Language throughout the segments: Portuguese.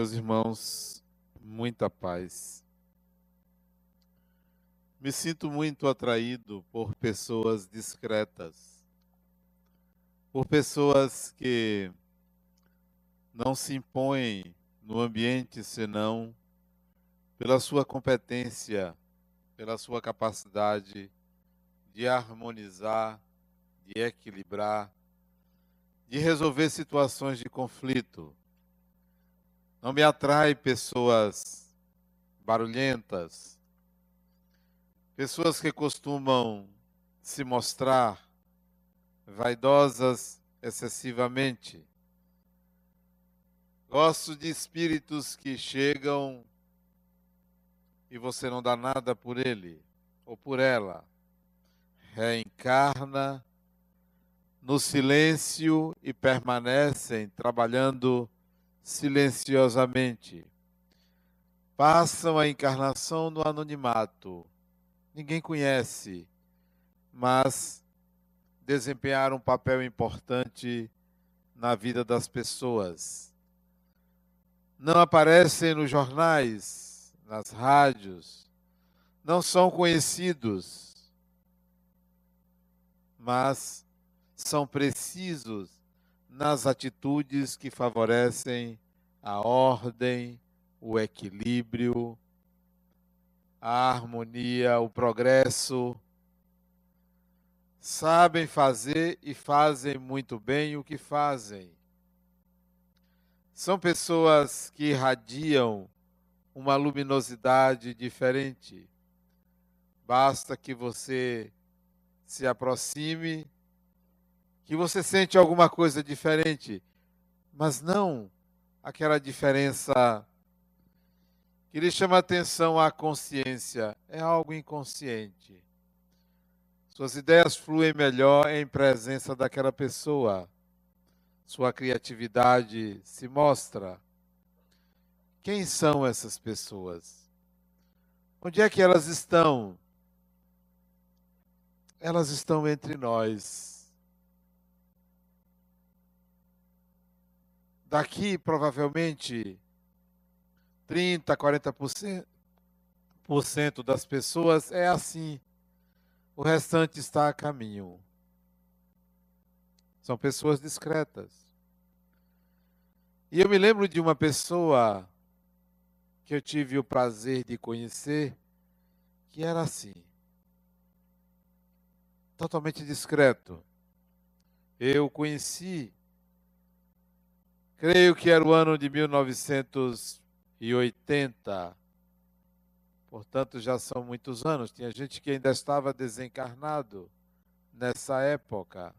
Meus irmãos, muita paz. Me sinto muito atraído por pessoas discretas, por pessoas que não se impõem no ambiente senão pela sua competência, pela sua capacidade de harmonizar, de equilibrar, de resolver situações de conflito não me atrai pessoas barulhentas, pessoas que costumam se mostrar vaidosas excessivamente. Gosto de espíritos que chegam e você não dá nada por ele ou por ela. Reencarna no silêncio e permanecem trabalhando silenciosamente. Passam a encarnação no anonimato. Ninguém conhece, mas desempenharam um papel importante na vida das pessoas. Não aparecem nos jornais, nas rádios, não são conhecidos, mas são precisos nas atitudes que favorecem a ordem, o equilíbrio, a harmonia, o progresso. Sabem fazer e fazem muito bem o que fazem. São pessoas que irradiam uma luminosidade diferente. Basta que você se aproxime que você sente alguma coisa diferente, mas não aquela diferença que lhe chama atenção à consciência, é algo inconsciente. Suas ideias fluem melhor em presença daquela pessoa. Sua criatividade se mostra. Quem são essas pessoas? Onde é que elas estão? Elas estão entre nós daqui provavelmente 30, 40% por cento das pessoas é assim. O restante está a caminho. São pessoas discretas. E eu me lembro de uma pessoa que eu tive o prazer de conhecer, que era assim, totalmente discreto. Eu conheci Creio que era o ano de 1980. Portanto, já são muitos anos. Tinha gente que ainda estava desencarnado nessa época.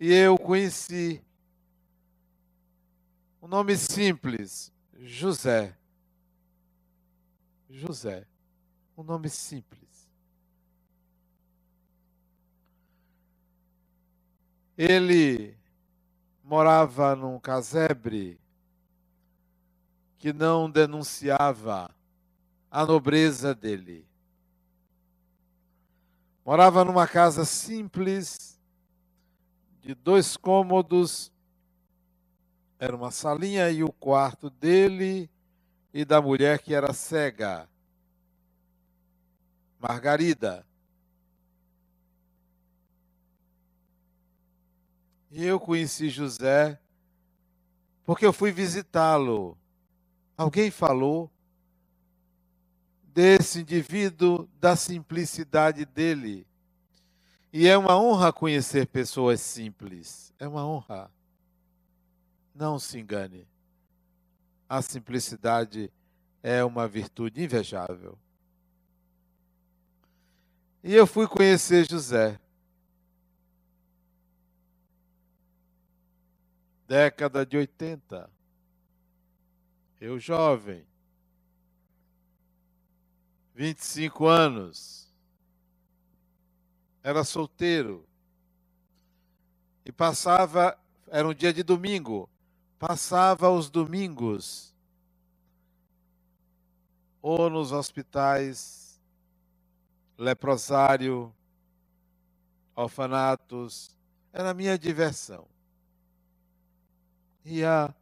E eu conheci um nome simples, José. José. Um nome simples. Ele morava num casebre que não denunciava a nobreza dele. Morava numa casa simples, de dois cômodos, era uma salinha e o quarto dele e da mulher que era cega, Margarida. E eu conheci José porque eu fui visitá-lo. Alguém falou desse indivíduo, da simplicidade dele. E é uma honra conhecer pessoas simples. É uma honra. Não se engane. A simplicidade é uma virtude invejável. E eu fui conhecer José. Década de 80. Eu jovem, 25 anos, era solteiro. E passava, era um dia de domingo, passava os domingos. Ou nos hospitais, leprosário, orfanatos, era a minha diversão ia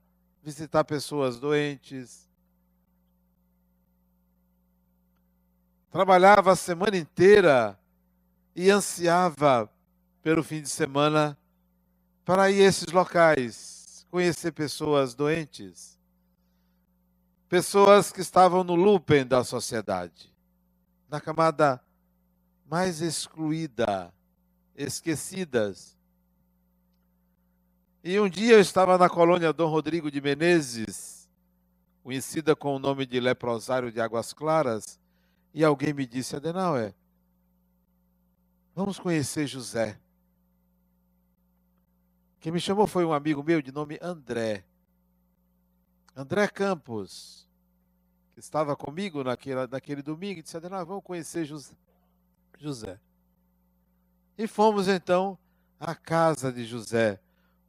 visitar pessoas doentes. Trabalhava a semana inteira e ansiava pelo fim de semana para ir a esses locais, conhecer pessoas doentes, pessoas que estavam no looping da sociedade, na camada mais excluída, esquecidas. E um dia eu estava na colônia Dom Rodrigo de Menezes, conhecida com o nome de Leprosário de Águas Claras, e alguém me disse, Adenauer, vamos conhecer José. Quem me chamou foi um amigo meu de nome André. André Campos, que estava comigo naquele, naquele domingo, e disse, Adenauer, vamos conhecer José. E fomos então à casa de José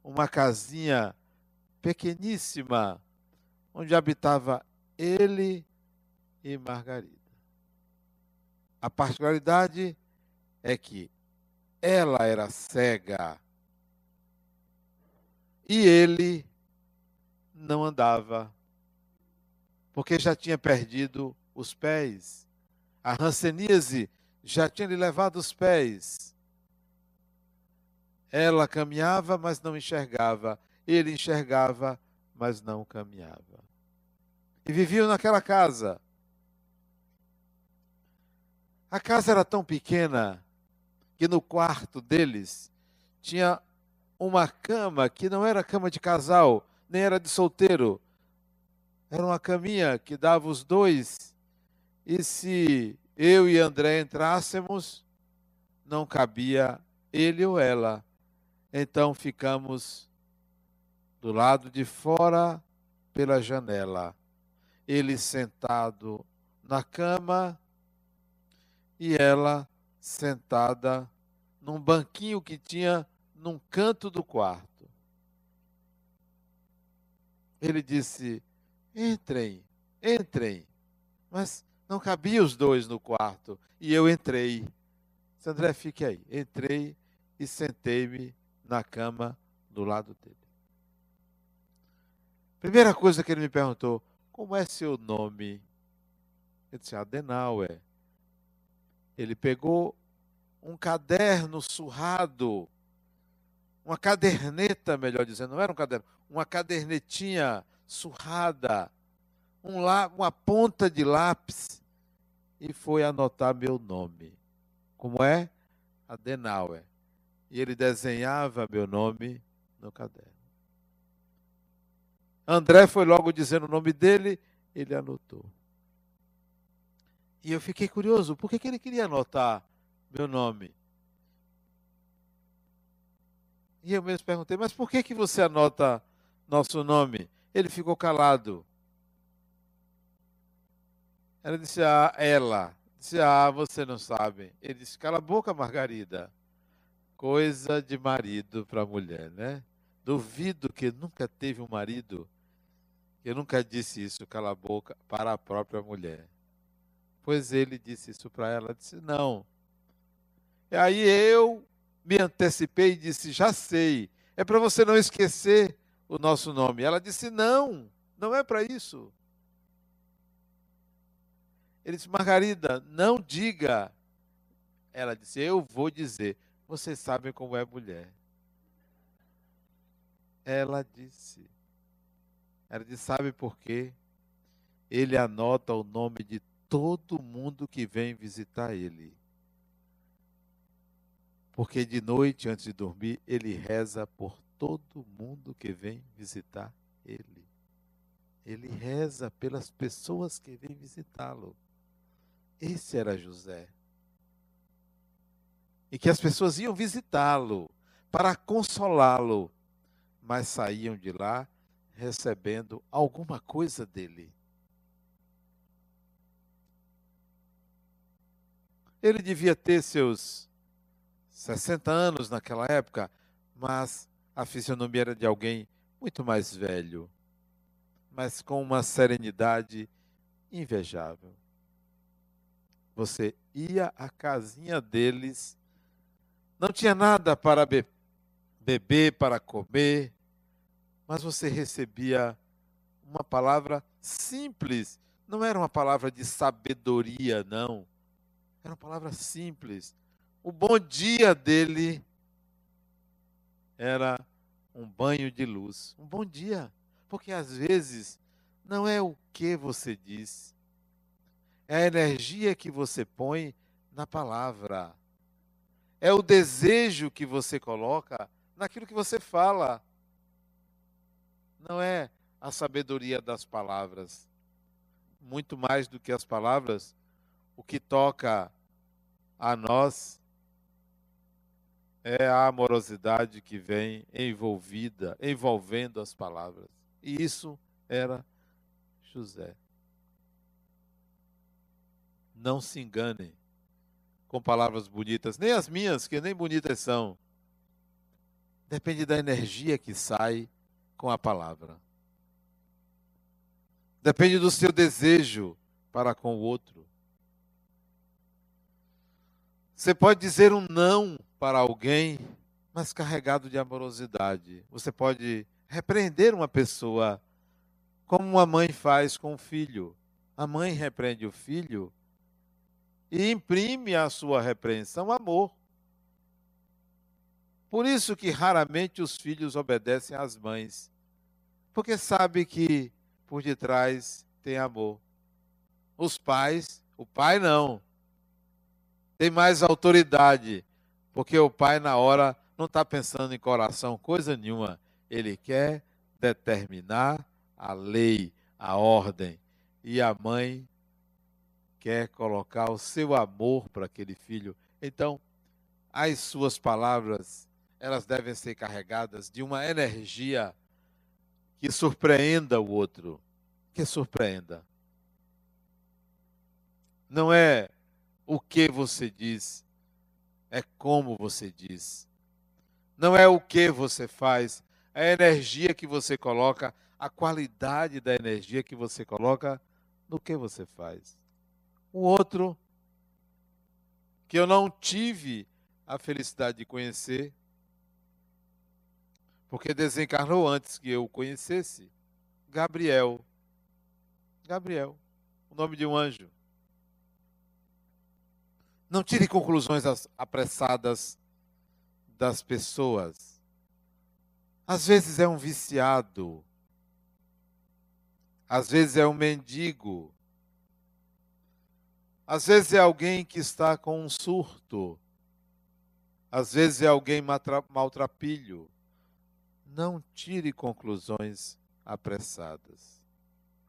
uma casinha pequeníssima, onde habitava ele e Margarida. A particularidade é que ela era cega e ele não andava, porque já tinha perdido os pés. A ranceníase já tinha lhe levado os pés. Ela caminhava, mas não enxergava. Ele enxergava, mas não caminhava. E viviam naquela casa. A casa era tão pequena que no quarto deles tinha uma cama que não era cama de casal, nem era de solteiro. Era uma caminha que dava os dois. E se eu e André entrássemos, não cabia ele ou ela então ficamos do lado de fora pela janela. Ele sentado na cama e ela sentada num banquinho que tinha num canto do quarto. Ele disse: Entrem, entrem. Mas não cabia os dois no quarto. E eu entrei. André, fique aí. Entrei e sentei-me na cama do lado dele. Primeira coisa que ele me perguntou: como é seu nome? Eu disse: Adenauer. Ele pegou um caderno surrado, uma caderneta, melhor dizendo, não era um caderno, uma cadernetinha surrada, um lá, uma ponta de lápis, e foi anotar meu nome. Como é? Adenauer e ele desenhava meu nome no caderno. André foi logo dizendo o nome dele, ele anotou. E eu fiquei curioso, por que, que ele queria anotar meu nome? E eu mesmo perguntei, mas por que, que você anota nosso nome? Ele ficou calado. Ela disse, ah, ela. Disse, ah, você não sabe. Ele disse, cala a boca, Margarida coisa de marido para mulher, né? Duvido que nunca teve um marido que nunca disse isso, cala a boca, para a própria mulher. Pois ele disse isso para ela, disse não. E aí eu me antecipei e disse, já sei, é para você não esquecer o nosso nome. Ela disse, não, não é para isso. Ele disse, Margarida, não diga. Ela disse, eu vou dizer. Vocês sabem como é mulher. Ela disse. Ela disse: Sabe por quê? Ele anota o nome de todo mundo que vem visitar ele. Porque de noite, antes de dormir, ele reza por todo mundo que vem visitar ele. Ele reza pelas pessoas que vêm visitá-lo. Esse era José e que as pessoas iam visitá-lo para consolá-lo, mas saíam de lá recebendo alguma coisa dele. Ele devia ter seus 60 anos naquela época, mas a fisionomia era de alguém muito mais velho, mas com uma serenidade invejável. Você ia à casinha deles não tinha nada para be beber, para comer, mas você recebia uma palavra simples. Não era uma palavra de sabedoria, não. Era uma palavra simples. O bom dia dele era um banho de luz. Um bom dia. Porque às vezes não é o que você diz, é a energia que você põe na palavra. É o desejo que você coloca naquilo que você fala. Não é a sabedoria das palavras. Muito mais do que as palavras, o que toca a nós é a amorosidade que vem envolvida, envolvendo as palavras. E isso era José. Não se enganem com palavras bonitas, nem as minhas, que nem bonitas são. Depende da energia que sai com a palavra. Depende do seu desejo para com o outro. Você pode dizer um não para alguém, mas carregado de amorosidade. Você pode repreender uma pessoa como uma mãe faz com o filho. A mãe repreende o filho e imprime a sua repreensão amor. Por isso que raramente os filhos obedecem às mães, porque sabe que por detrás tem amor. Os pais, o pai não, tem mais autoridade, porque o pai na hora não está pensando em coração coisa nenhuma, ele quer determinar a lei, a ordem, e a mãe quer colocar o seu amor para aquele filho. Então, as suas palavras, elas devem ser carregadas de uma energia que surpreenda o outro, que surpreenda. Não é o que você diz, é como você diz. Não é o que você faz, é a energia que você coloca, a qualidade da energia que você coloca no que você faz. O outro, que eu não tive a felicidade de conhecer, porque desencarnou antes que eu o conhecesse, Gabriel. Gabriel, o nome de um anjo. Não tire conclusões apressadas das pessoas. Às vezes é um viciado, às vezes é um mendigo, às vezes é alguém que está com um surto. Às vezes é alguém maltrapilho. Não tire conclusões apressadas.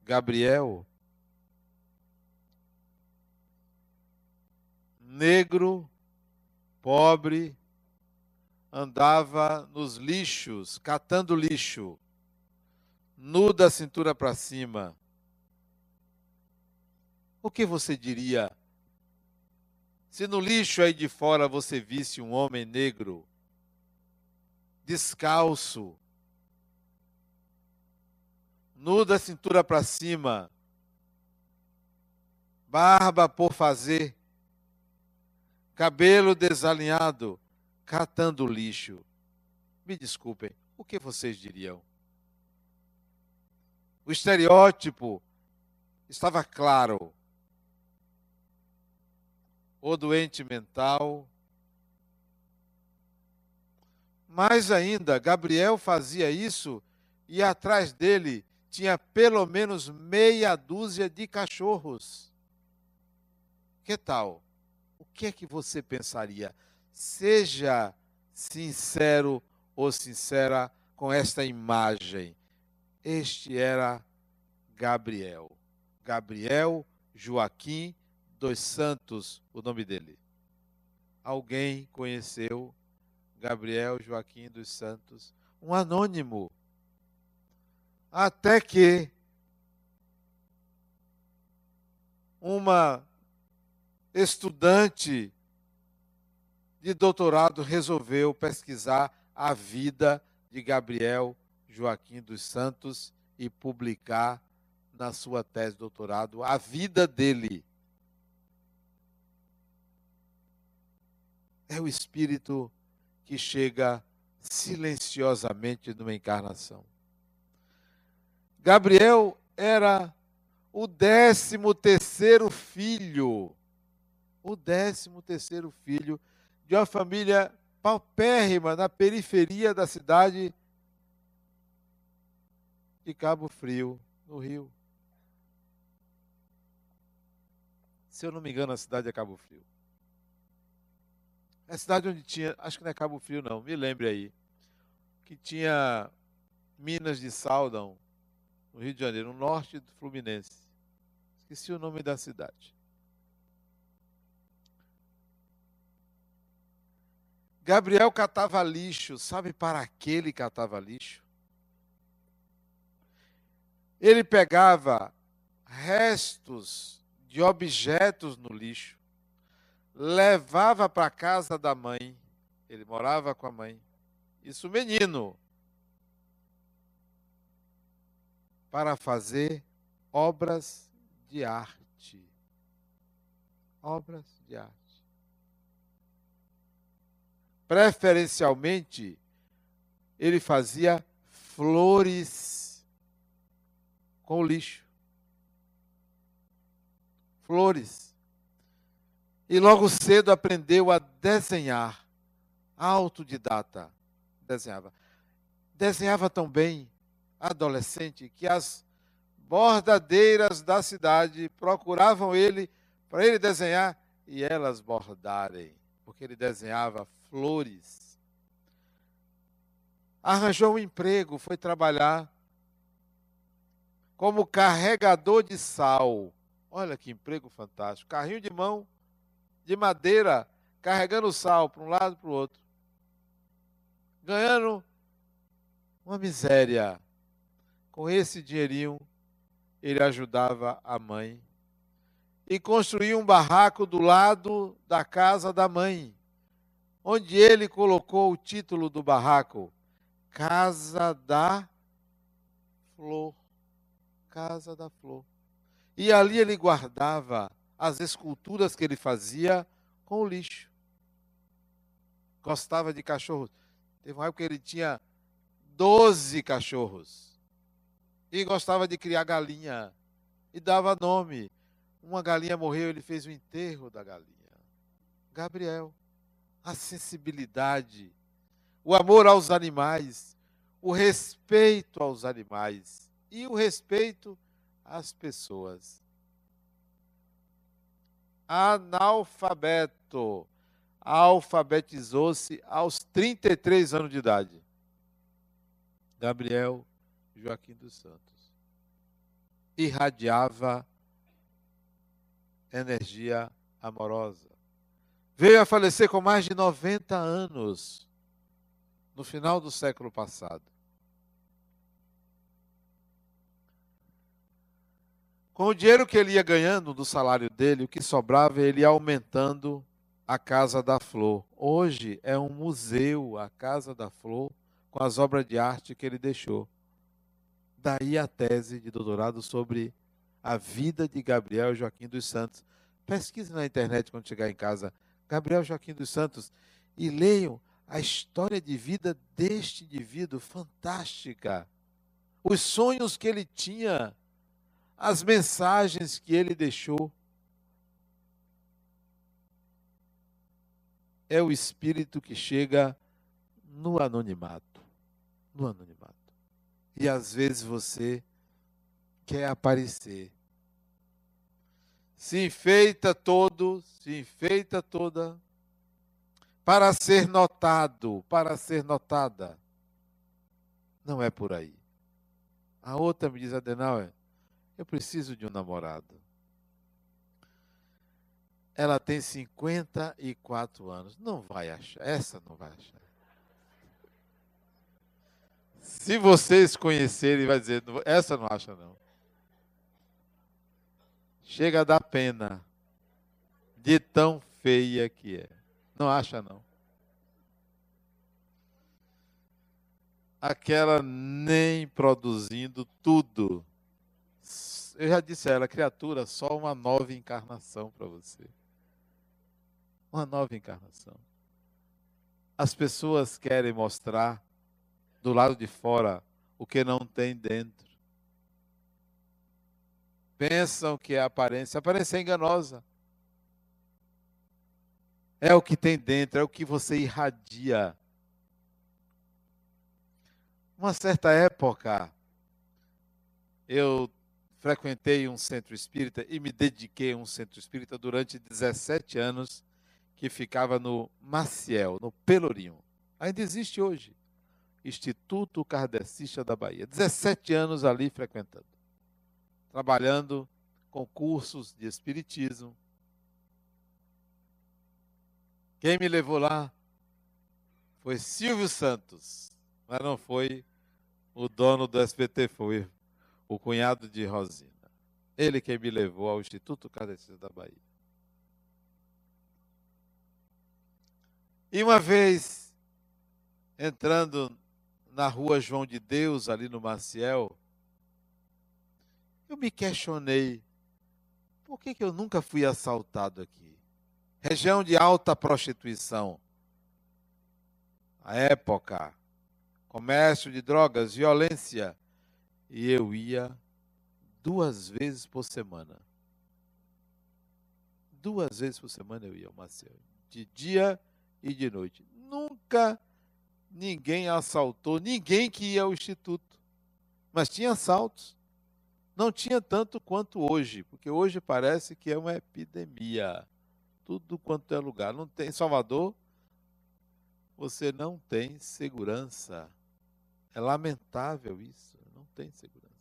Gabriel, negro, pobre, andava nos lixos, catando lixo, nu da cintura para cima o que você diria se no lixo aí de fora você visse um homem negro, descalço, nu da cintura para cima, barba por fazer, cabelo desalinhado, catando lixo. Me desculpem, o que vocês diriam? O estereótipo estava claro ou doente mental. Mais ainda, Gabriel fazia isso e atrás dele tinha pelo menos meia dúzia de cachorros. Que tal? O que é que você pensaria? Seja sincero ou sincera com esta imagem. Este era Gabriel. Gabriel Joaquim dos Santos, o nome dele. Alguém conheceu Gabriel Joaquim dos Santos, um anônimo. Até que uma estudante de doutorado resolveu pesquisar a vida de Gabriel Joaquim dos Santos e publicar na sua tese de doutorado a vida dele. É o espírito que chega silenciosamente numa encarnação. Gabriel era o décimo terceiro filho, o décimo terceiro filho de uma família paupérrima na periferia da cidade de Cabo Frio, no Rio. Se eu não me engano, a cidade é Cabo Frio. É cidade onde tinha, acho que não é Cabo Frio não, me lembre aí, que tinha minas de sal, não, no Rio de Janeiro, no norte do Fluminense. Esqueci o nome da cidade. Gabriel catava lixo, sabe para que ele catava lixo? Ele pegava restos de objetos no lixo, levava para casa da mãe, ele morava com a mãe, isso menino, para fazer obras de arte. Obras de arte. Preferencialmente, ele fazia flores com lixo. Flores. E logo cedo aprendeu a desenhar. Autodidata. Desenhava. Desenhava tão bem, adolescente, que as bordadeiras da cidade procuravam ele para ele desenhar e elas bordarem, porque ele desenhava flores. Arranjou um emprego, foi trabalhar como carregador de sal. Olha que emprego fantástico. Carrinho de mão de madeira, carregando sal para um lado e para o outro. Ganhando uma miséria. Com esse dinheirinho, ele ajudava a mãe. E construiu um barraco do lado da casa da mãe onde ele colocou o título do barraco: Casa da Flor. Casa da Flor. E ali ele guardava as esculturas que ele fazia com o lixo. Gostava de cachorros. Teve uma época que ele tinha 12 cachorros. E gostava de criar galinha. E dava nome. Uma galinha morreu, ele fez o enterro da galinha. Gabriel a sensibilidade, o amor aos animais, o respeito aos animais e o respeito às pessoas. Analfabeto, alfabetizou-se aos 33 anos de idade. Gabriel Joaquim dos Santos. Irradiava energia amorosa Veio a falecer com mais de 90 anos, no final do século passado. Com o dinheiro que ele ia ganhando do salário dele, o que sobrava, ele ia aumentando a Casa da Flor. Hoje é um museu, a Casa da Flor, com as obras de arte que ele deixou. Daí a tese de doutorado sobre a vida de Gabriel Joaquim dos Santos. Pesquise na internet quando chegar em casa Gabriel Joaquim dos Santos, e leiam a história de vida deste indivíduo fantástica. Os sonhos que ele tinha, as mensagens que ele deixou. É o espírito que chega no anonimato. No anonimato. E às vezes você quer aparecer se enfeita todo, se enfeita toda, para ser notado, para ser notada. Não é por aí. A outra me diz, Adenauer, eu preciso de um namorado. Ela tem 54 anos. Não vai achar. Essa não vai achar. Se vocês conhecerem, vai dizer, essa não acha não. Chega a dar pena de tão feia que é. Não acha, não? Aquela nem produzindo tudo. Eu já disse a ela, criatura, só uma nova encarnação para você. Uma nova encarnação. As pessoas querem mostrar do lado de fora o que não tem dentro. Pensam que é aparência. A aparência é enganosa. É o que tem dentro, é o que você irradia. Uma certa época, eu frequentei um centro espírita e me dediquei a um centro espírita durante 17 anos, que ficava no Maciel, no Pelourinho. Ainda existe hoje. Instituto Kardecista da Bahia. 17 anos ali frequentando. Trabalhando com cursos de espiritismo. Quem me levou lá foi Silvio Santos, mas não foi o dono do SBT, foi o cunhado de Rosina. Ele quem me levou ao Instituto Kardecista da Bahia. E uma vez, entrando na rua João de Deus, ali no Maciel, eu me questionei, por que, que eu nunca fui assaltado aqui? Região de alta prostituição. A época, comércio de drogas, violência. E eu ia duas vezes por semana. Duas vezes por semana eu ia ao Maciel. De dia e de noite. Nunca ninguém assaltou, ninguém que ia ao instituto. Mas tinha assaltos. Não tinha tanto quanto hoje, porque hoje parece que é uma epidemia. Tudo quanto é lugar. Não tem em Salvador, você não tem segurança. É lamentável isso, tem segurança.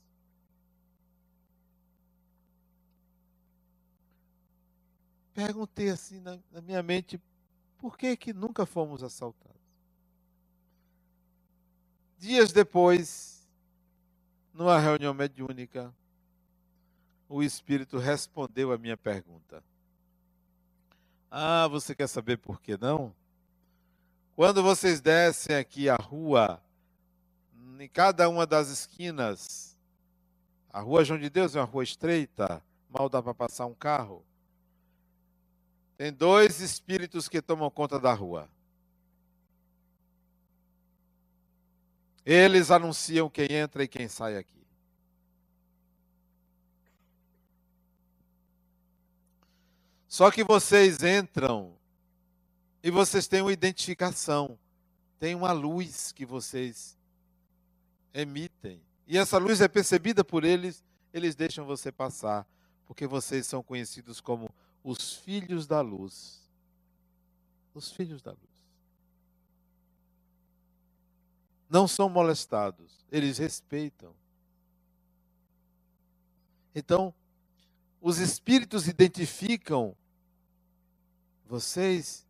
Perguntei assim na, na minha mente, por que que nunca fomos assaltados? Dias depois, numa reunião mediúnica, o Espírito respondeu a minha pergunta. Ah, você quer saber por que não? Quando vocês descem aqui a rua, em cada uma das esquinas, a rua João de Deus é uma rua estreita, mal dá para passar um carro. Tem dois espíritos que tomam conta da rua. Eles anunciam quem entra e quem sai aqui. Só que vocês entram e vocês têm uma identificação, tem uma luz que vocês emitem. E essa luz é percebida por eles, eles deixam você passar, porque vocês são conhecidos como os filhos da luz. Os filhos da luz. não são molestados, eles respeitam. Então, os espíritos identificam vocês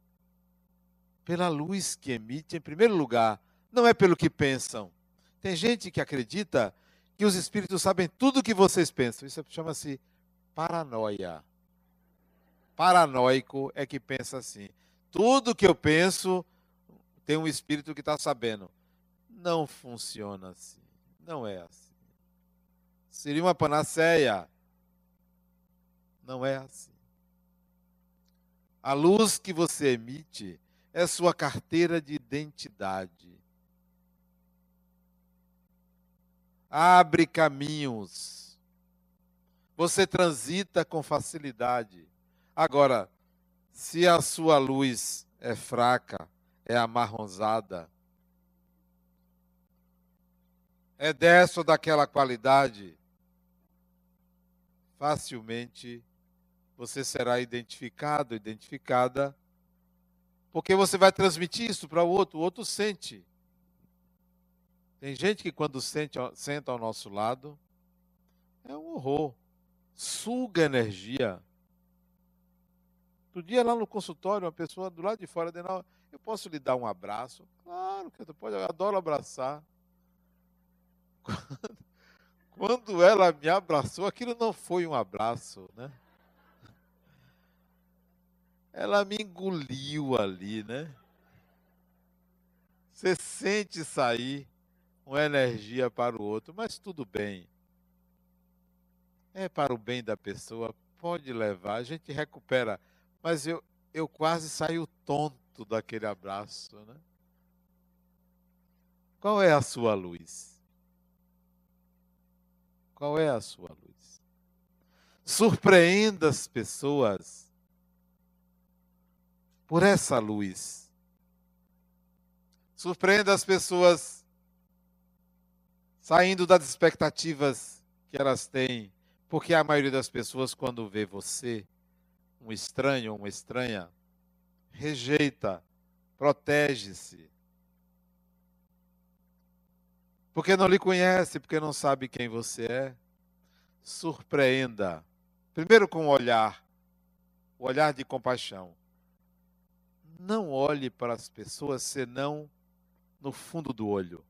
pela luz que emite, em primeiro lugar, não é pelo que pensam. Tem gente que acredita que os espíritos sabem tudo o que vocês pensam. Isso chama-se paranoia. Paranoico é que pensa assim. Tudo que eu penso, tem um espírito que está sabendo. Não funciona assim. Não é assim. Seria uma panaceia. Não é assim. A luz que você emite é sua carteira de identidade. Abre caminhos. Você transita com facilidade. Agora, se a sua luz é fraca, é amarronzada, é dessa ou daquela qualidade, facilmente você será identificado, identificada, porque você vai transmitir isso para o outro, o outro sente. Tem gente que quando sente, senta ao nosso lado, é um horror, suga energia. Outro dia lá no consultório, uma pessoa do lado de fora, de eu posso lhe dar um abraço? Claro que eu pode, eu adoro abraçar. Quando ela me abraçou, aquilo não foi um abraço, né? Ela me engoliu ali, né? Você sente sair uma energia para o outro, mas tudo bem. É para o bem da pessoa, pode levar, a gente recupera. Mas eu, eu quase saio tonto daquele abraço, né? Qual é a sua luz? Qual é a sua luz? Surpreenda as pessoas por essa luz. Surpreenda as pessoas saindo das expectativas que elas têm, porque a maioria das pessoas, quando vê você, um estranho ou uma estranha, rejeita, protege-se. Porque não lhe conhece, porque não sabe quem você é. Surpreenda. Primeiro com o olhar, o olhar de compaixão. Não olhe para as pessoas senão no fundo do olho.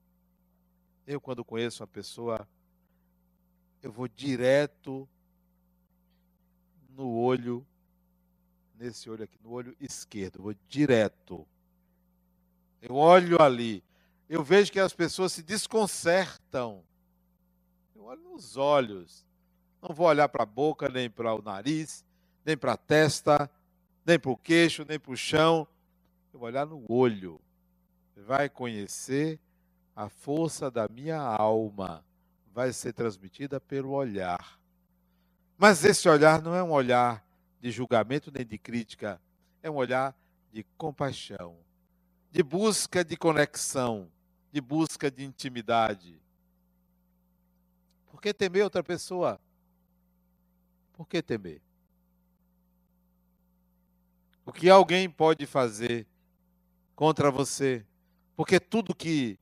Eu, quando conheço uma pessoa, eu vou direto no olho, nesse olho aqui, no olho esquerdo, vou direto. Eu olho ali, eu vejo que as pessoas se desconcertam. Eu olho nos olhos. Não vou olhar para a boca, nem para o nariz, nem para a testa, nem para o queixo, nem para o chão. Eu vou olhar no olho. Vai conhecer a força da minha alma vai ser transmitida pelo olhar. Mas esse olhar não é um olhar de julgamento nem de crítica, é um olhar de compaixão, de busca de conexão, de busca de intimidade. Por que temer outra pessoa? Por que temer? O que alguém pode fazer contra você? Porque tudo que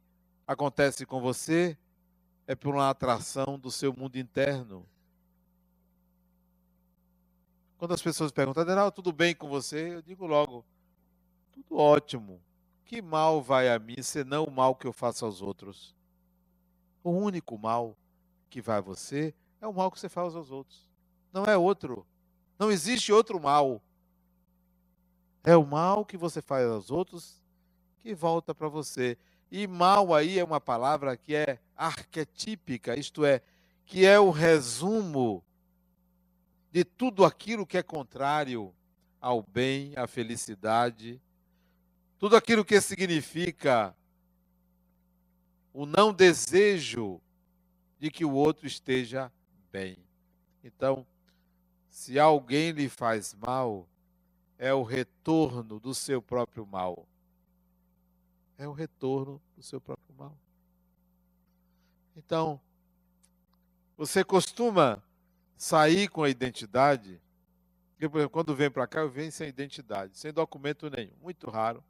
acontece com você é por uma atração do seu mundo interno. Quando as pessoas perguntam, Adenal, tudo bem com você? Eu digo logo, tudo ótimo. Que mal vai a mim, senão o mal que eu faço aos outros? O único mal que vai a você é o mal que você faz aos outros. Não é outro. Não existe outro mal. É o mal que você faz aos outros que volta para você. E mal aí é uma palavra que é arquetípica, isto é, que é o resumo de tudo aquilo que é contrário ao bem, à felicidade, tudo aquilo que significa o não desejo de que o outro esteja bem. Então, se alguém lhe faz mal, é o retorno do seu próprio mal é o retorno do seu próprio mal. Então, você costuma sair com a identidade. Eu, por exemplo, quando vem para cá, eu venho sem identidade, sem documento nenhum, muito raro.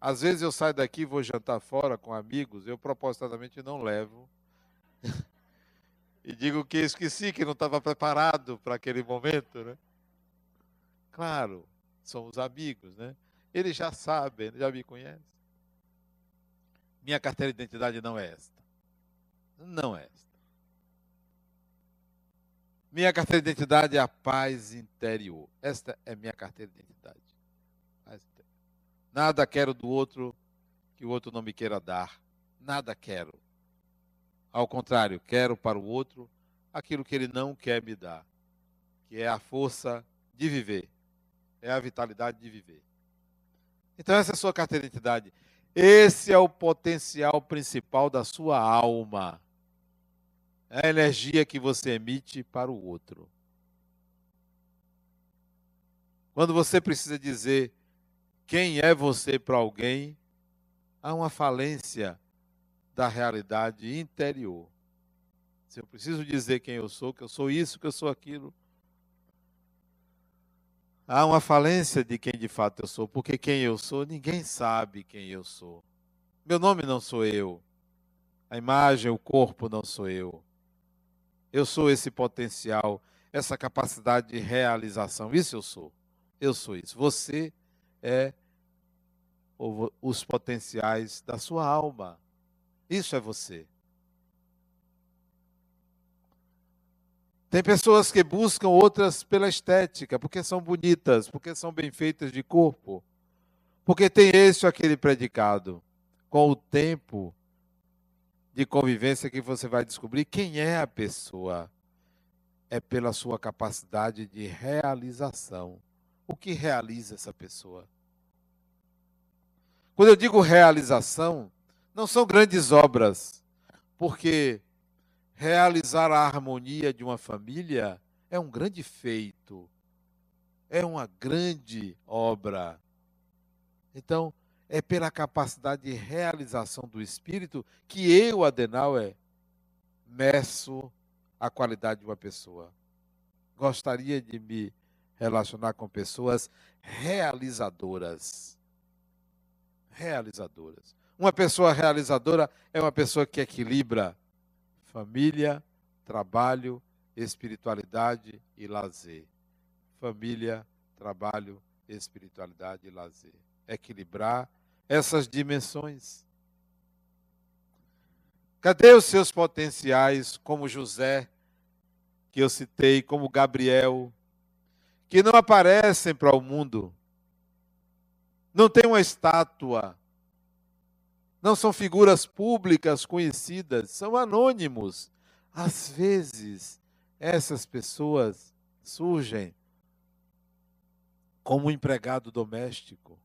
Às vezes eu saio daqui vou jantar fora com amigos, eu propositadamente não levo. e digo que esqueci, que não estava preparado para aquele momento, né? Claro, somos amigos, né? Eles já sabem, já me conhecem. Minha carteira de identidade não é esta. Não é esta. Minha carteira de identidade é a paz interior. Esta é minha carteira de identidade. Nada quero do outro que o outro não me queira dar. Nada quero. Ao contrário, quero para o outro aquilo que ele não quer me dar, que é a força de viver, é a vitalidade de viver. Então, essa é a sua carteira de identidade. Esse é o potencial principal da sua alma. É a energia que você emite para o outro. Quando você precisa dizer quem é você para alguém, há uma falência da realidade interior. Se eu preciso dizer quem eu sou, que eu sou isso, que eu sou aquilo, há uma falência de quem de fato eu sou, porque quem eu sou, ninguém sabe quem eu sou. Meu nome não sou eu. A imagem, o corpo não sou eu. Eu sou esse potencial, essa capacidade de realização. Isso eu sou. Eu sou isso. Você é os potenciais da sua alma. Isso é você. Tem pessoas que buscam outras pela estética, porque são bonitas, porque são bem feitas de corpo, porque tem esse ou aquele predicado. Com o tempo de convivência que você vai descobrir quem é a pessoa. É pela sua capacidade de realização. O que realiza essa pessoa? Quando eu digo realização, não são grandes obras, porque realizar a harmonia de uma família é um grande feito, é uma grande obra. Então, é pela capacidade de realização do espírito que eu, Adenauer, meço a qualidade de uma pessoa. Gostaria de me relacionar com pessoas realizadoras. Realizadoras. Uma pessoa realizadora é uma pessoa que equilibra família, trabalho, espiritualidade e lazer. Família, trabalho, espiritualidade e lazer. Equilibrar essas dimensões. Cadê os seus potenciais, como José, que eu citei, como Gabriel, que não aparecem para o mundo, não tem uma estátua, não são figuras públicas conhecidas, são anônimos. Às vezes, essas pessoas surgem como empregado doméstico.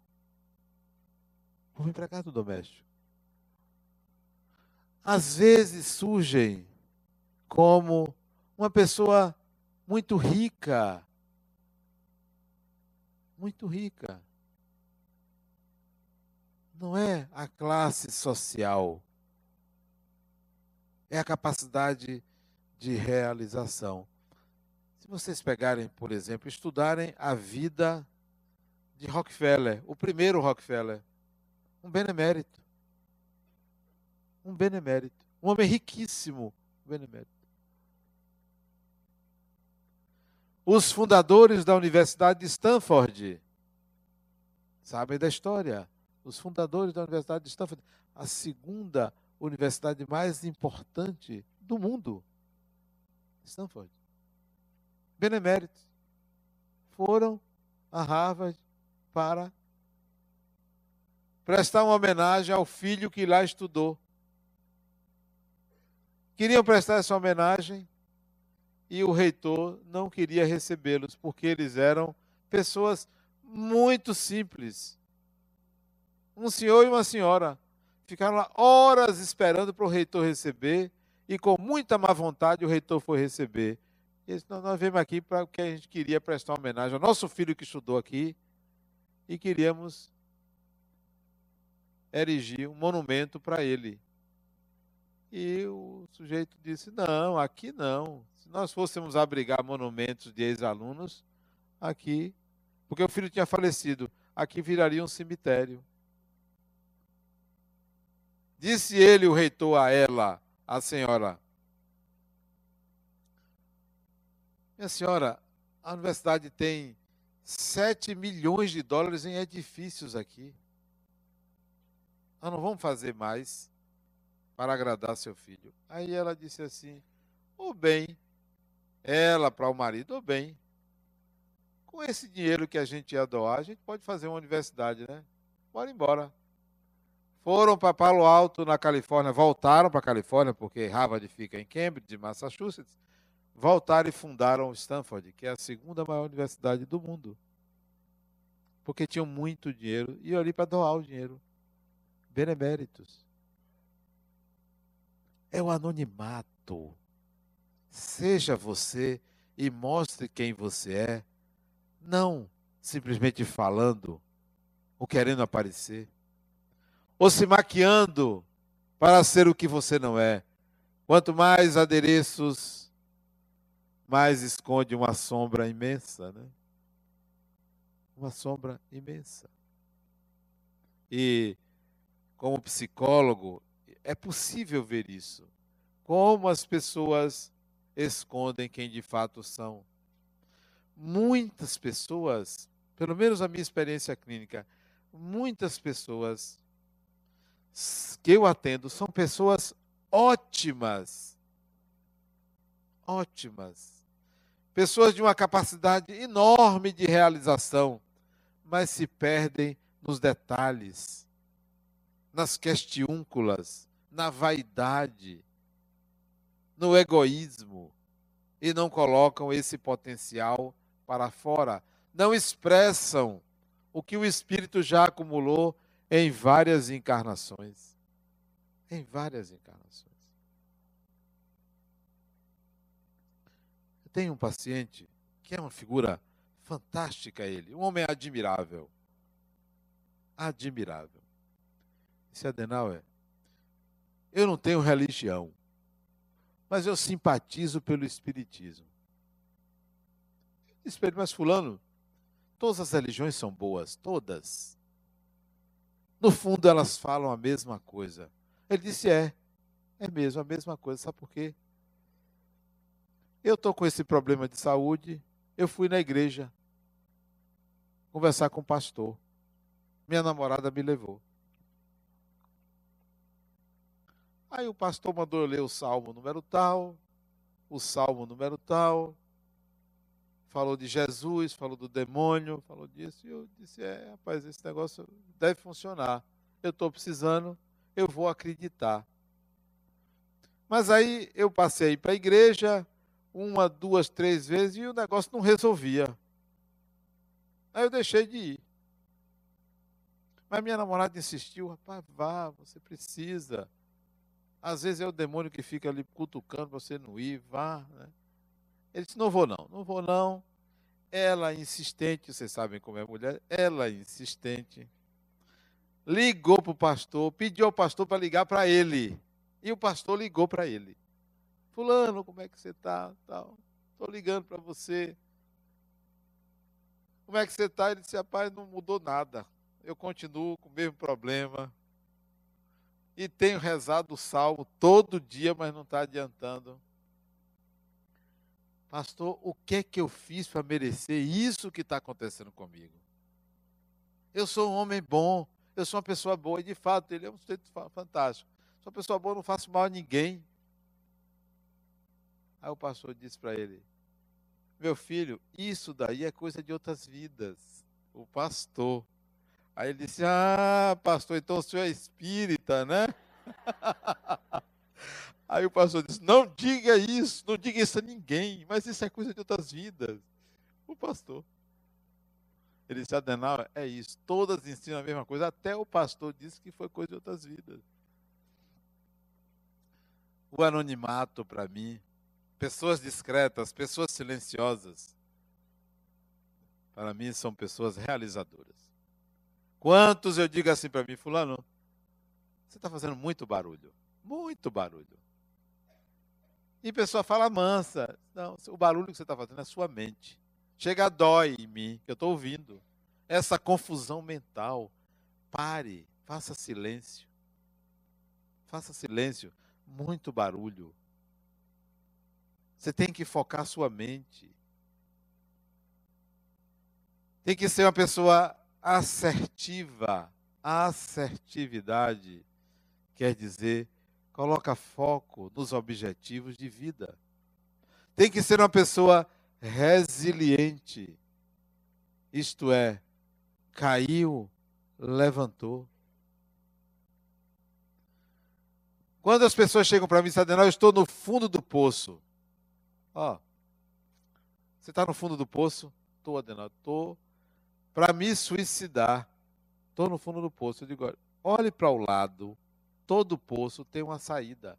Como empregado doméstico. Às vezes surgem como uma pessoa muito rica. Muito rica. Não é a classe social. É a capacidade de realização. Se vocês pegarem, por exemplo, estudarem a vida de Rockefeller, o primeiro Rockefeller, um benemérito. Um benemérito. Um homem riquíssimo, benemérito. Os fundadores da Universidade de Stanford, sabem da história. Os fundadores da Universidade de Stanford, a segunda universidade mais importante do mundo. Stanford. Beneméritos foram a Harvard para prestar uma homenagem ao filho que lá estudou. Queriam prestar essa homenagem e o reitor não queria recebê-los, porque eles eram pessoas muito simples. Um senhor e uma senhora ficaram lá horas esperando para o reitor receber e com muita má vontade o reitor foi receber. E disse, nós viemos aqui para que a gente queria prestar homenagem ao nosso filho que estudou aqui e queríamos erigir um monumento para ele. E o sujeito disse: Não, aqui não. Se nós fôssemos abrigar monumentos de ex-alunos, aqui, porque o filho tinha falecido, aqui viraria um cemitério. Disse ele, o reitor, a ela: a senhora: Minha senhora, a universidade tem 7 milhões de dólares em edifícios aqui. Nós não vamos fazer mais para agradar seu filho. Aí ela disse assim: Ô bem, ela para o marido, ô bem, com esse dinheiro que a gente ia doar, a gente pode fazer uma universidade, né? Bora embora. Foram para Palo Alto, na Califórnia, voltaram para a Califórnia, porque Harvard fica em Cambridge, Massachusetts. Voltaram e fundaram Stanford, que é a segunda maior universidade do mundo. Porque tinham muito dinheiro e ali para doar o dinheiro. Beneméritos. É o anonimato. Seja você e mostre quem você é, não simplesmente falando ou querendo aparecer ou se maquiando para ser o que você não é. Quanto mais adereços, mais esconde uma sombra imensa, né? Uma sombra imensa. E como psicólogo, é possível ver isso. Como as pessoas escondem quem de fato são. Muitas pessoas, pelo menos a minha experiência clínica, muitas pessoas que eu atendo são pessoas ótimas. Ótimas. Pessoas de uma capacidade enorme de realização, mas se perdem nos detalhes, nas questiúnculas, na vaidade, no egoísmo, e não colocam esse potencial para fora, não expressam o que o espírito já acumulou em várias encarnações. Em várias encarnações. tenho um paciente que é uma figura fantástica ele, um homem admirável. Admirável. Esse Adenauer, eu não tenho religião, mas eu simpatizo pelo Espiritismo. Mas fulano, todas as religiões são boas, todas. No fundo elas falam a mesma coisa. Ele disse: é, é mesmo a mesma coisa. Sabe por quê? Eu estou com esse problema de saúde, eu fui na igreja conversar com o pastor. Minha namorada me levou. Aí o pastor mandou eu ler o salmo número tal, o salmo número tal, falou de Jesus, falou do demônio, falou disso, e eu disse, é, rapaz, esse negócio deve funcionar. Eu estou precisando, eu vou acreditar. Mas aí eu passei para a igreja, uma, duas, três vezes, e o negócio não resolvia. Aí eu deixei de ir. Mas minha namorada insistiu, rapaz, vá, você precisa. Às vezes é o demônio que fica ali cutucando você não ir, vá. Né? Ele disse, não vou não, não vou não. Ela insistente, vocês sabem como é mulher, ela insistente. Ligou para o pastor, pediu ao pastor para ligar para ele. E o pastor ligou para ele. Fulano, como é que você está? Estou ligando para você. Como é que você está? Ele disse, rapaz, não mudou nada. Eu continuo com o mesmo problema. E tenho rezado o salmo todo dia, mas não está adiantando. Pastor, o que é que eu fiz para merecer isso que está acontecendo comigo? Eu sou um homem bom, eu sou uma pessoa boa, e de fato ele é um sujeito fantástico. Sou uma pessoa boa, não faço mal a ninguém. Aí o pastor disse para ele: Meu filho, isso daí é coisa de outras vidas. O pastor. Aí ele disse: Ah, pastor, então o senhor é espírita, né? Aí o pastor disse: Não diga isso, não diga isso a ninguém, mas isso é coisa de outras vidas. O pastor. Ele disse: Adenal, é isso, todas ensinam a mesma coisa, até o pastor disse que foi coisa de outras vidas. O anonimato, para mim, pessoas discretas, pessoas silenciosas, para mim são pessoas realizadoras. Quantos eu digo assim para mim, Fulano, você está fazendo muito barulho, muito barulho. E a pessoa fala mansa. Não, o barulho que você está fazendo é a sua mente. Chega, dói em mim, que eu estou ouvindo. Essa confusão mental. Pare, faça silêncio. Faça silêncio. Muito barulho. Você tem que focar sua mente. Tem que ser uma pessoa assertiva. Assertividade quer dizer coloca foco nos objetivos de vida. Tem que ser uma pessoa resiliente. Isto é, caiu, levantou. Quando as pessoas chegam para mim e dizem, eu estou no fundo do poço. Ó, você está no fundo do poço? Estou, Adenal, estou para me suicidar. Estou no fundo do poço. Eu digo, olhe para o lado. Todo poço tem uma saída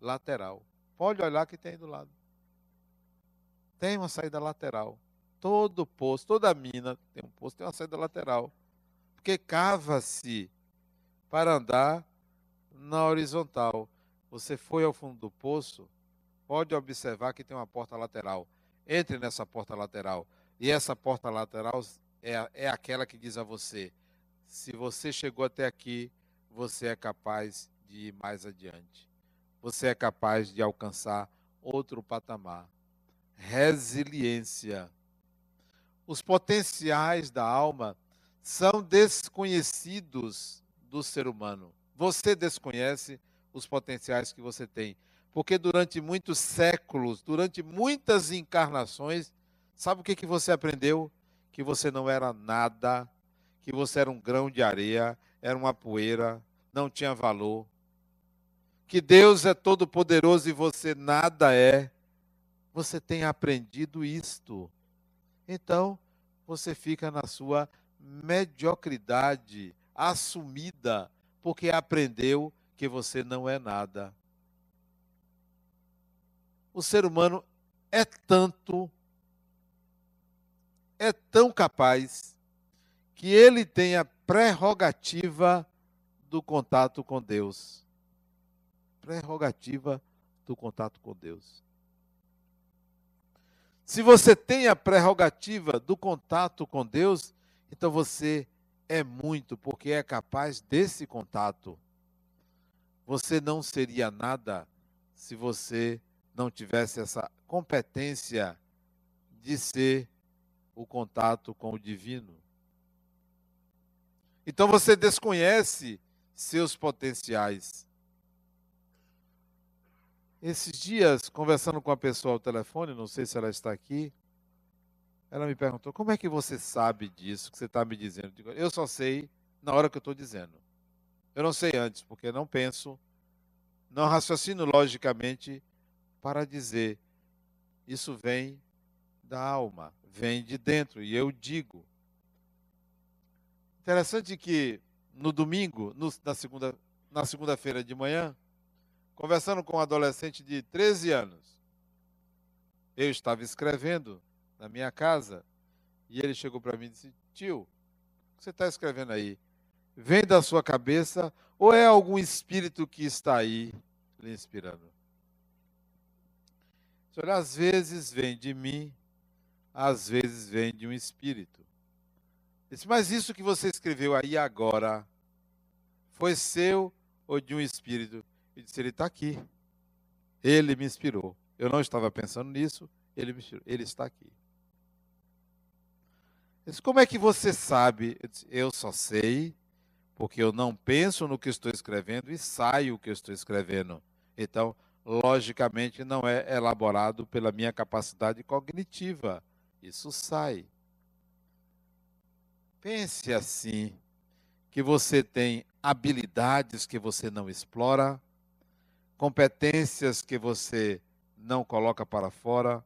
lateral. Pode olhar que tem do lado. Tem uma saída lateral. Todo poço, toda mina tem um poço, tem uma saída lateral. Porque cava-se para andar na horizontal. Você foi ao fundo do poço, pode observar que tem uma porta lateral. Entre nessa porta lateral. E essa porta lateral é, é aquela que diz a você: se você chegou até aqui, você é capaz de ir mais adiante. Você é capaz de alcançar outro patamar. Resiliência. Os potenciais da alma são desconhecidos do ser humano. Você desconhece os potenciais que você tem. Porque durante muitos séculos, durante muitas encarnações, sabe o que, que você aprendeu? Que você não era nada, que você era um grão de areia, era uma poeira, não tinha valor. Que Deus é todo poderoso e você nada é. Você tem aprendido isto. Então, você fica na sua mediocridade assumida, porque aprendeu que você não é nada. O ser humano é tanto, é tão capaz, que ele tem a prerrogativa do contato com Deus. Prerrogativa do contato com Deus. Se você tem a prerrogativa do contato com Deus, então você é muito, porque é capaz desse contato. Você não seria nada se você não tivesse essa competência de ser o contato com o divino. Então você desconhece seus potenciais. Esses dias, conversando com a pessoa ao telefone, não sei se ela está aqui, ela me perguntou: como é que você sabe disso que você está me dizendo? Eu, só sei na hora que eu estou dizendo. Eu não sei antes, porque não penso, não raciocino logicamente para dizer. Isso vem da alma, vem de dentro, e eu digo. Interessante que no domingo, no, na segunda na segunda-feira de manhã, conversando com um adolescente de 13 anos. Eu estava escrevendo na minha casa e ele chegou para mim e disse: Tio, o que você está escrevendo aí? Vem da sua cabeça ou é algum espírito que está aí lhe inspirando? Olha, às vezes vem de mim, às vezes vem de um espírito. Disse, mas isso que você escreveu aí agora foi seu ou de um espírito? e disse: Ele está aqui. Ele me inspirou. Eu não estava pensando nisso, ele me inspirou. Ele está aqui. Eu disse, Como é que você sabe? Eu, disse, eu só sei porque eu não penso no que estou escrevendo e saio o que eu estou escrevendo. Então, logicamente, não é elaborado pela minha capacidade cognitiva. Isso sai. Pense assim, que você tem habilidades que você não explora, competências que você não coloca para fora,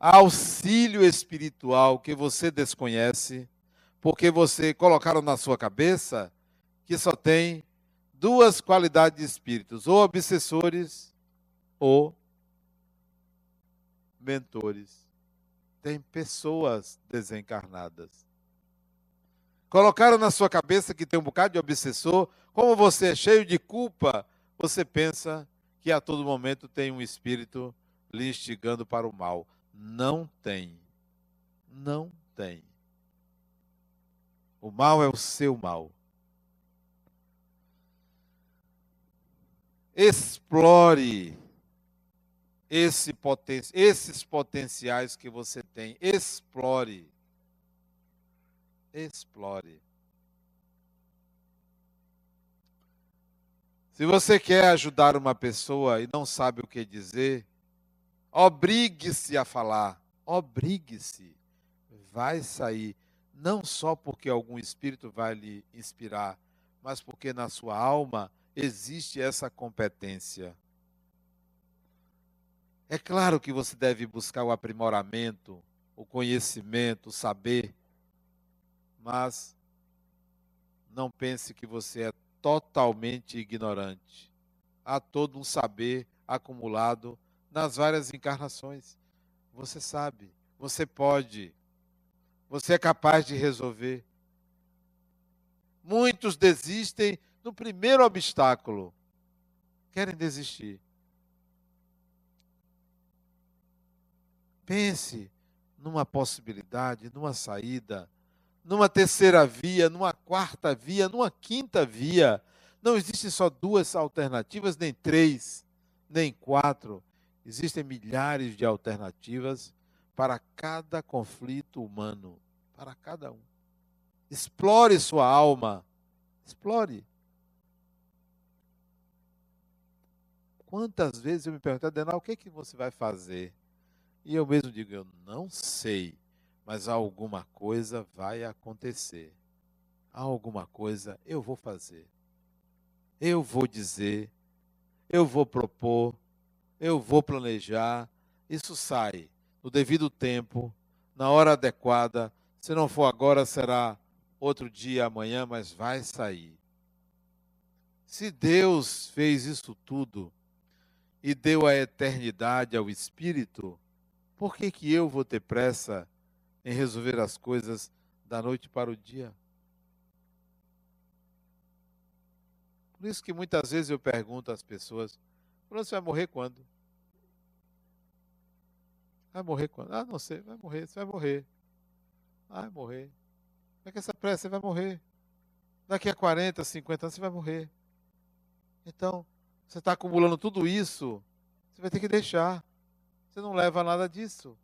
auxílio espiritual que você desconhece, porque você colocaram na sua cabeça que só tem duas qualidades de espíritos, ou obsessores ou mentores. Tem pessoas desencarnadas. Colocaram na sua cabeça que tem um bocado de obsessor, como você é cheio de culpa, você pensa que a todo momento tem um espírito lhe instigando para o mal. Não tem. Não tem. O mal é o seu mal. Explore esse poten esses potenciais que você tem. Explore. Explore. Se você quer ajudar uma pessoa e não sabe o que dizer, obrigue-se a falar. Obrigue-se. Vai sair. Não só porque algum espírito vai lhe inspirar, mas porque na sua alma existe essa competência. É claro que você deve buscar o aprimoramento, o conhecimento, o saber, mas não pense que você é totalmente ignorante. Há todo um saber acumulado nas várias encarnações. Você sabe, você pode, você é capaz de resolver. Muitos desistem no primeiro obstáculo, querem desistir. Pense numa possibilidade, numa saída numa terceira via, numa quarta via, numa quinta via. Não existem só duas alternativas, nem três, nem quatro. Existem milhares de alternativas para cada conflito humano, para cada um. Explore sua alma. Explore. Quantas vezes eu me pergunto, Adenal, o que, é que você vai fazer? E eu mesmo digo, eu não sei mas alguma coisa vai acontecer. Alguma coisa eu vou fazer. Eu vou dizer, eu vou propor, eu vou planejar. Isso sai no devido tempo, na hora adequada. Se não for agora, será outro dia, amanhã, mas vai sair. Se Deus fez isso tudo e deu a eternidade ao Espírito, Por que, que eu vou ter pressa em resolver as coisas da noite para o dia? Por isso que muitas vezes eu pergunto às pessoas: você vai morrer quando? Vai morrer quando? Ah, não sei, vai morrer, você vai morrer. Ah, vai morrer. Como é que essa pressa? Você vai morrer. Daqui a 40, 50 anos você vai morrer. Então, você está acumulando tudo isso, você vai ter que deixar. Você não leva nada disso.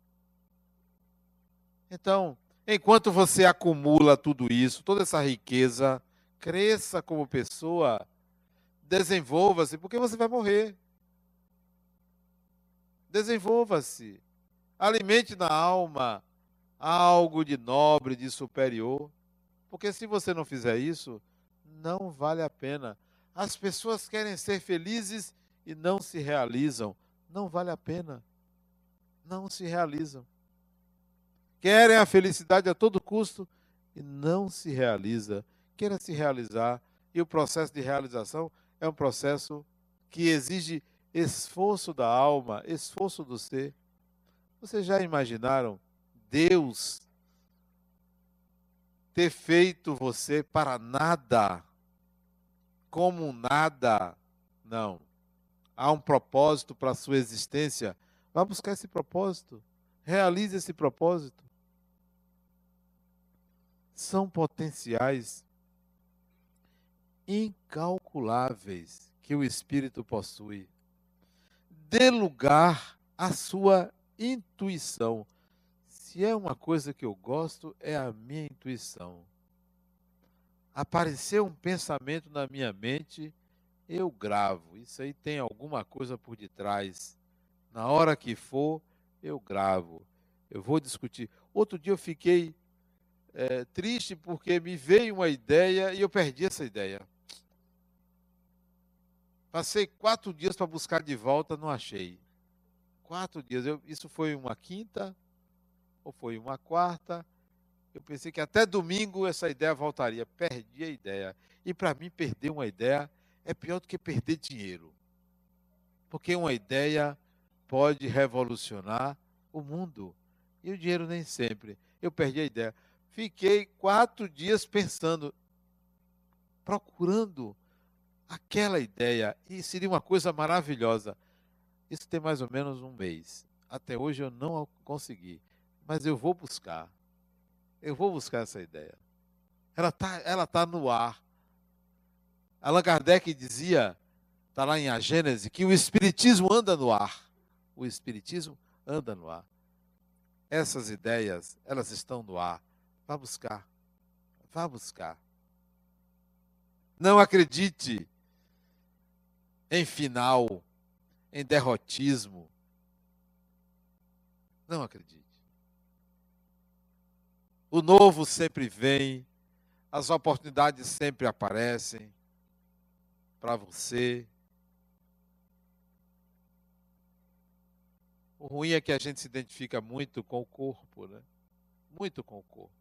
Então, enquanto você acumula tudo isso, toda essa riqueza, cresça como pessoa, desenvolva-se, porque você vai morrer. Desenvolva-se. Alimente na alma algo de nobre, de superior. Porque se você não fizer isso, não vale a pena. As pessoas querem ser felizes e não se realizam. Não vale a pena. Não se realizam. Querem a felicidade a todo custo e não se realiza. Queira se realizar e o processo de realização é um processo que exige esforço da alma, esforço do ser. Vocês já imaginaram Deus ter feito você para nada, como nada? Não. Há um propósito para a sua existência. Vá buscar esse propósito. Realize esse propósito. São potenciais incalculáveis que o Espírito possui. Dê lugar à sua intuição. Se é uma coisa que eu gosto, é a minha intuição. Apareceu um pensamento na minha mente, eu gravo. Isso aí tem alguma coisa por detrás. Na hora que for, eu gravo. Eu vou discutir. Outro dia eu fiquei é, triste porque me veio uma ideia e eu perdi essa ideia. Passei quatro dias para buscar de volta, não achei. Quatro dias. Eu, isso foi uma quinta ou foi uma quarta. Eu pensei que até domingo essa ideia voltaria. Perdi a ideia. E para mim, perder uma ideia é pior do que perder dinheiro. Porque uma ideia pode revolucionar o mundo. E o dinheiro nem sempre. Eu perdi a ideia. Fiquei quatro dias pensando, procurando aquela ideia. E seria uma coisa maravilhosa. Isso tem mais ou menos um mês. Até hoje eu não consegui. Mas eu vou buscar. Eu vou buscar essa ideia. Ela está ela tá no ar. Allan Kardec dizia, está lá em A Gênese, que o Espiritismo anda no ar. O Espiritismo anda no ar. Essas ideias, elas estão no ar. Vá buscar. Vá buscar. Não acredite em final, em derrotismo. Não acredite. O novo sempre vem, as oportunidades sempre aparecem para você. O ruim é que a gente se identifica muito com o corpo, né? Muito com o corpo.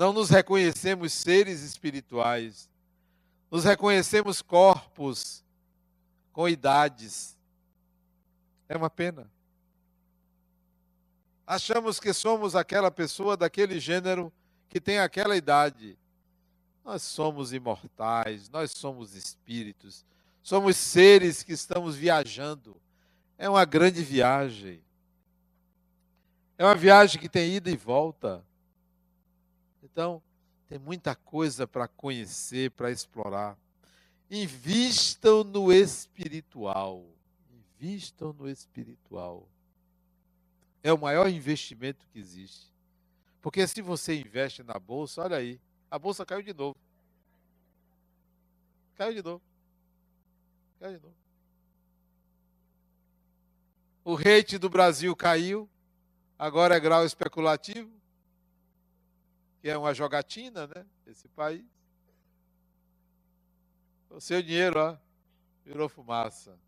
Não nos reconhecemos seres espirituais nos reconhecemos corpos com idades. É uma pena. Achamos que somos aquela pessoa daquele gênero que tem aquela idade. Nós somos imortais, nós somos espíritos, somos seres que estamos viajando. É uma grande viagem. É uma viagem que tem ida e volta. Então, tem muita coisa para conhecer, para explorar. Invistam no espiritual. Invistam no espiritual. É o maior investimento que existe. Porque se você investe na bolsa, olha aí, a bolsa caiu de novo. Caiu de novo. Caiu de novo. O rate do Brasil caiu, agora é grau especulativo que é uma jogatina, né? Esse país. O seu dinheiro, ó, virou fumaça.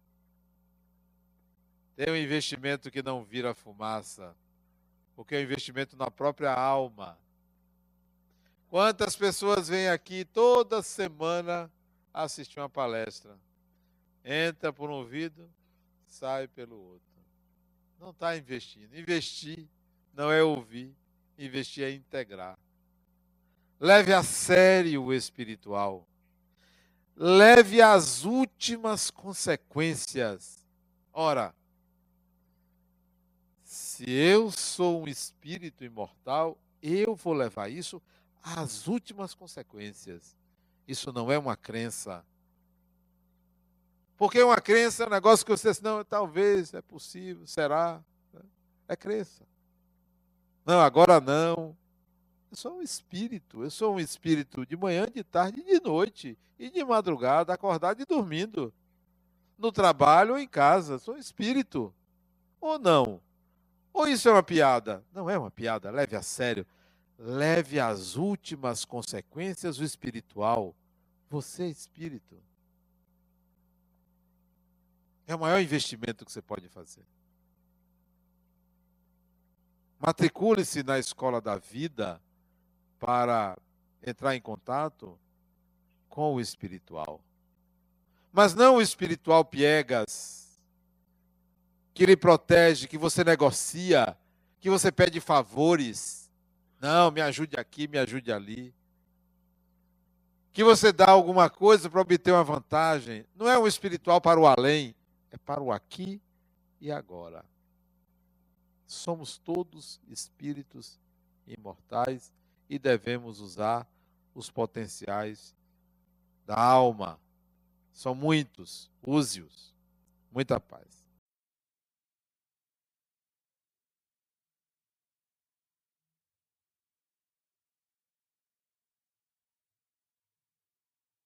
Tem um investimento que não vira fumaça, porque é um investimento na própria alma. Quantas pessoas vêm aqui toda semana assistir uma palestra? Entra por um ouvido, sai pelo outro. Não está investindo. Investir não é ouvir, investir é integrar. Leve a sério o espiritual. Leve as últimas consequências. Ora, se eu sou um espírito imortal, eu vou levar isso às últimas consequências. Isso não é uma crença. Porque uma crença é um negócio que você diz, não, talvez, é possível, será. É crença. Não, agora não. Eu sou um espírito. Eu sou um espírito de manhã, de tarde e de noite. E de madrugada, acordado e dormindo. No trabalho ou em casa. Sou um espírito. Ou não? Ou isso é uma piada? Não é uma piada, leve a sério. Leve as últimas consequências o espiritual. Você é espírito. É o maior investimento que você pode fazer. Matricule-se na escola da vida para entrar em contato com o espiritual. Mas não o espiritual piegas, que lhe protege, que você negocia, que você pede favores. Não, me ajude aqui, me ajude ali. Que você dá alguma coisa para obter uma vantagem. Não é um espiritual para o além, é para o aqui e agora. Somos todos espíritos imortais e devemos usar os potenciais da alma. São muitos, use-os. Muita paz.